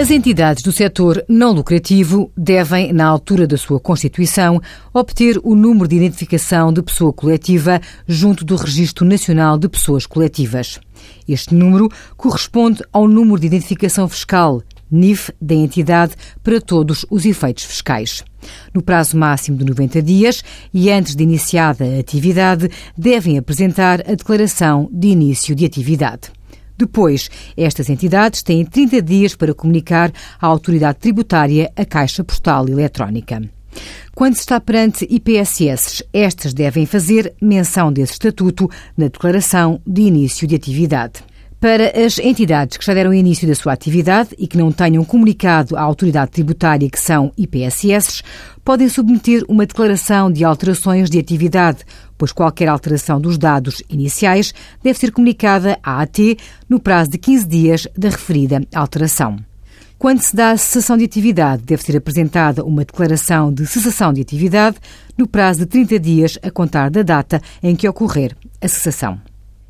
As entidades do setor não lucrativo devem, na altura da sua constituição, obter o número de identificação de pessoa coletiva junto do Registro Nacional de Pessoas Coletivas. Este número corresponde ao número de identificação fiscal, NIF, da entidade para todos os efeitos fiscais. No prazo máximo de 90 dias e antes de iniciada a atividade, devem apresentar a declaração de início de atividade. Depois, estas entidades têm 30 dias para comunicar à autoridade tributária a Caixa Postal Eletrónica. Quando se está perante IPSS, estas devem fazer menção desse estatuto na declaração de início de atividade. Para as entidades que já deram início da sua atividade e que não tenham comunicado à autoridade tributária que são IPSS, podem submeter uma declaração de alterações de atividade, pois qualquer alteração dos dados iniciais deve ser comunicada à AT no prazo de 15 dias da referida alteração. Quando se dá a cessação de atividade, deve ser apresentada uma declaração de cessação de atividade no prazo de 30 dias a contar da data em que ocorrer a cessação.